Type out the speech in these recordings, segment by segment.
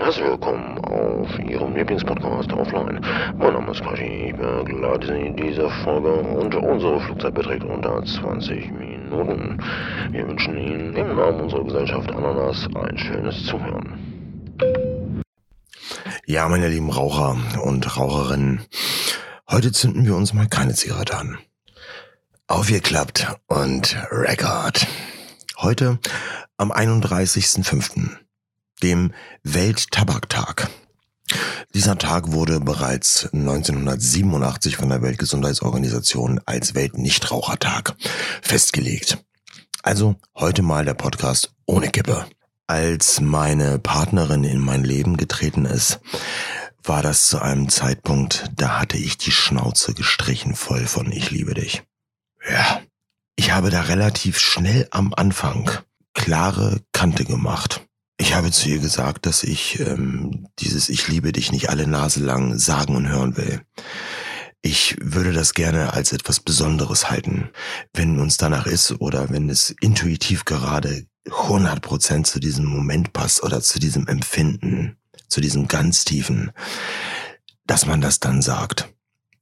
Herzlich willkommen auf Ihrem Lieblingspodcast Offline. Mein Name ist Quashi, ich begleite Sie in dieser Folge und unsere Flugzeit beträgt unter 20 Minuten. Wir wünschen Ihnen im Namen unserer Gesellschaft Ananas ein schönes Zuhören. Ja, meine lieben Raucher und Raucherinnen, heute zünden wir uns mal keine Zigarette an. Aufgeklappt und Record. Heute am 31.05., dem Welttabaktag. Dieser Tag wurde bereits 1987 von der Weltgesundheitsorganisation als Weltnichtrauchertag festgelegt. Also heute mal der Podcast ohne Kippe. Als meine Partnerin in mein Leben getreten ist, war das zu einem Zeitpunkt, da hatte ich die Schnauze gestrichen voll von Ich liebe dich. Ja, ich habe da relativ schnell am Anfang klare Kante gemacht. Ich habe zu ihr gesagt, dass ich ähm, dieses Ich liebe dich nicht alle Nase lang sagen und hören will. Ich würde das gerne als etwas Besonderes halten, wenn uns danach ist oder wenn es intuitiv gerade 100% zu diesem Moment passt oder zu diesem Empfinden, zu diesem ganz tiefen, dass man das dann sagt.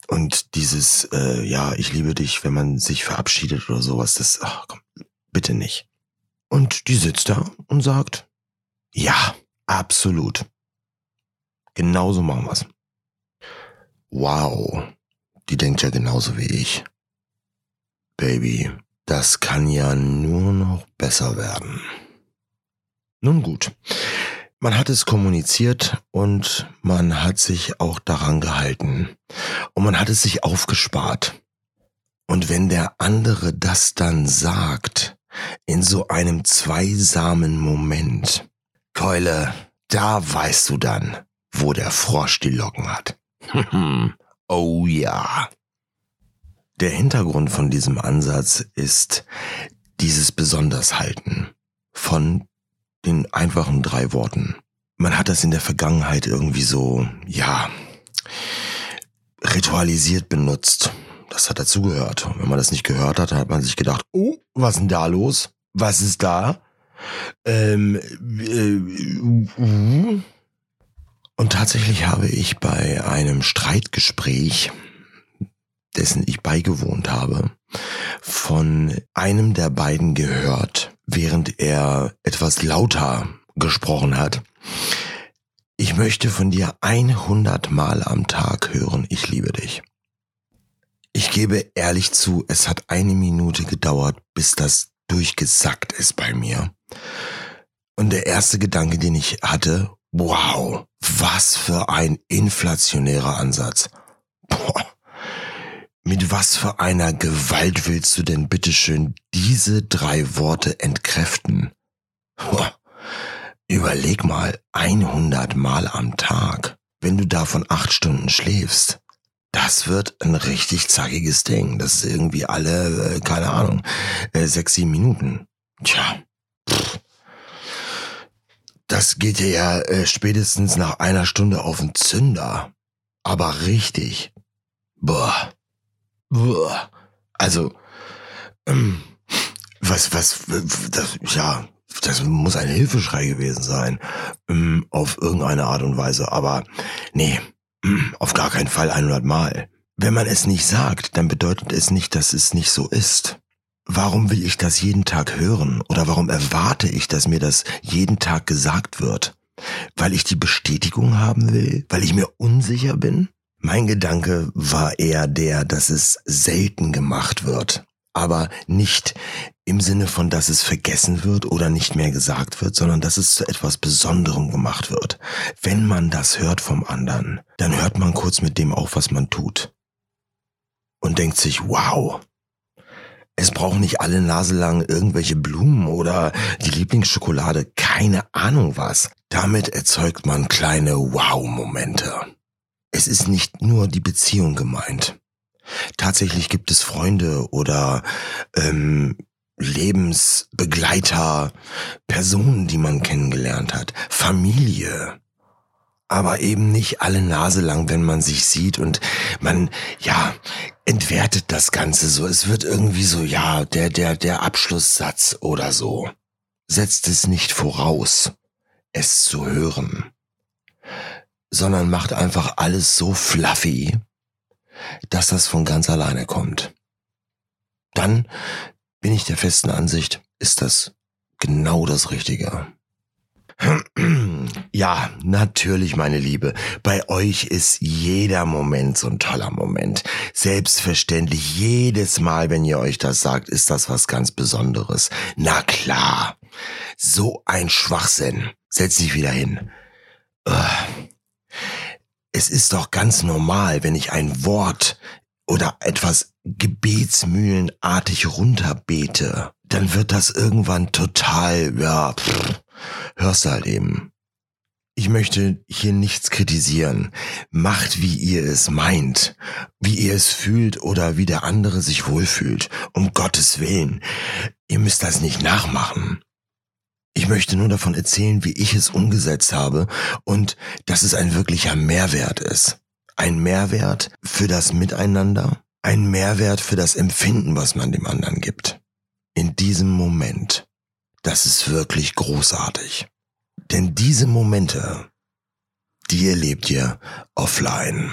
Und dieses, äh, ja, ich liebe dich, wenn man sich verabschiedet oder sowas, das, ach komm, bitte nicht. Und die sitzt da und sagt, ja, absolut. Genauso machen wir's. Wow, die denkt ja genauso wie ich. Baby, das kann ja nur noch besser werden. Nun gut. Man hat es kommuniziert und man hat sich auch daran gehalten. Und man hat es sich aufgespart. Und wenn der andere das dann sagt, in so einem zweisamen Moment, Keule, da weißt du dann, wo der Frosch die Locken hat. oh ja. Der Hintergrund von diesem Ansatz ist dieses Besondershalten von den einfachen drei Worten. Man hat das in der Vergangenheit irgendwie so, ja, ritualisiert benutzt. Das hat dazugehört. Und wenn man das nicht gehört hat, hat man sich gedacht, oh, was ist denn da los? Was ist da? Ähm, äh. Und tatsächlich habe ich bei einem Streitgespräch, dessen ich beigewohnt habe, von einem der beiden gehört, während er etwas lauter gesprochen hat. Ich möchte von dir 100 Mal am Tag hören, ich liebe dich. Ich gebe ehrlich zu, es hat eine Minute gedauert, bis das durchgesackt ist bei mir. Und der erste Gedanke, den ich hatte, wow, was für ein inflationärer Ansatz. Boah, mit was für einer Gewalt willst du denn bitteschön diese drei Worte entkräften? Boah, überleg mal, 100 Mal am Tag, wenn du davon acht Stunden schläfst. Das wird ein richtig zackiges Ding. Das ist irgendwie alle, äh, keine Ahnung, äh, sechs, sieben Minuten. Tja. Das geht dir ja äh, spätestens nach einer Stunde auf den Zünder. Aber richtig. Boah. Boah. Also, ähm, was, was, das, ja, das muss ein Hilfeschrei gewesen sein, ähm, auf irgendeine Art und Weise. Aber nee, auf gar keinen Fall 100 Mal. Wenn man es nicht sagt, dann bedeutet es nicht, dass es nicht so ist. Warum will ich das jeden Tag hören? Oder warum erwarte ich, dass mir das jeden Tag gesagt wird? Weil ich die Bestätigung haben will? Weil ich mir unsicher bin? Mein Gedanke war eher der, dass es selten gemacht wird aber nicht im Sinne von, dass es vergessen wird oder nicht mehr gesagt wird, sondern dass es zu etwas Besonderem gemacht wird. Wenn man das hört vom anderen, dann hört man kurz mit dem auf, was man tut. Und denkt sich, wow, es brauchen nicht alle Nase lang irgendwelche Blumen oder die Lieblingsschokolade, keine Ahnung was. Damit erzeugt man kleine Wow-Momente. Es ist nicht nur die Beziehung gemeint. Tatsächlich gibt es Freunde oder ähm, Lebensbegleiter, Personen, die man kennengelernt hat, Familie. Aber eben nicht alle Nase lang, wenn man sich sieht und man, ja, entwertet das Ganze so. Es wird irgendwie so, ja, der, der, der Abschlusssatz oder so. Setzt es nicht voraus, es zu hören. sondern macht einfach alles so fluffy, dass das von ganz alleine kommt. Dann bin ich der festen Ansicht, ist das genau das Richtige. Ja, natürlich, meine Liebe. Bei euch ist jeder Moment so ein toller Moment. Selbstverständlich, jedes Mal, wenn ihr euch das sagt, ist das was ganz Besonderes. Na klar. So ein Schwachsinn. Setz dich wieder hin. Es ist doch ganz normal, wenn ich ein Wort oder etwas gebetsmühlenartig runterbete, dann wird das irgendwann total, ja, pff, hörst du halt eben. Ich möchte hier nichts kritisieren. Macht, wie ihr es meint, wie ihr es fühlt oder wie der andere sich wohlfühlt. Um Gottes Willen. Ihr müsst das nicht nachmachen. Ich möchte nur davon erzählen, wie ich es umgesetzt habe und dass es ein wirklicher Mehrwert ist. Ein Mehrwert für das Miteinander, ein Mehrwert für das Empfinden, was man dem anderen gibt. In diesem Moment. Das ist wirklich großartig. Denn diese Momente, die erlebt ihr offline.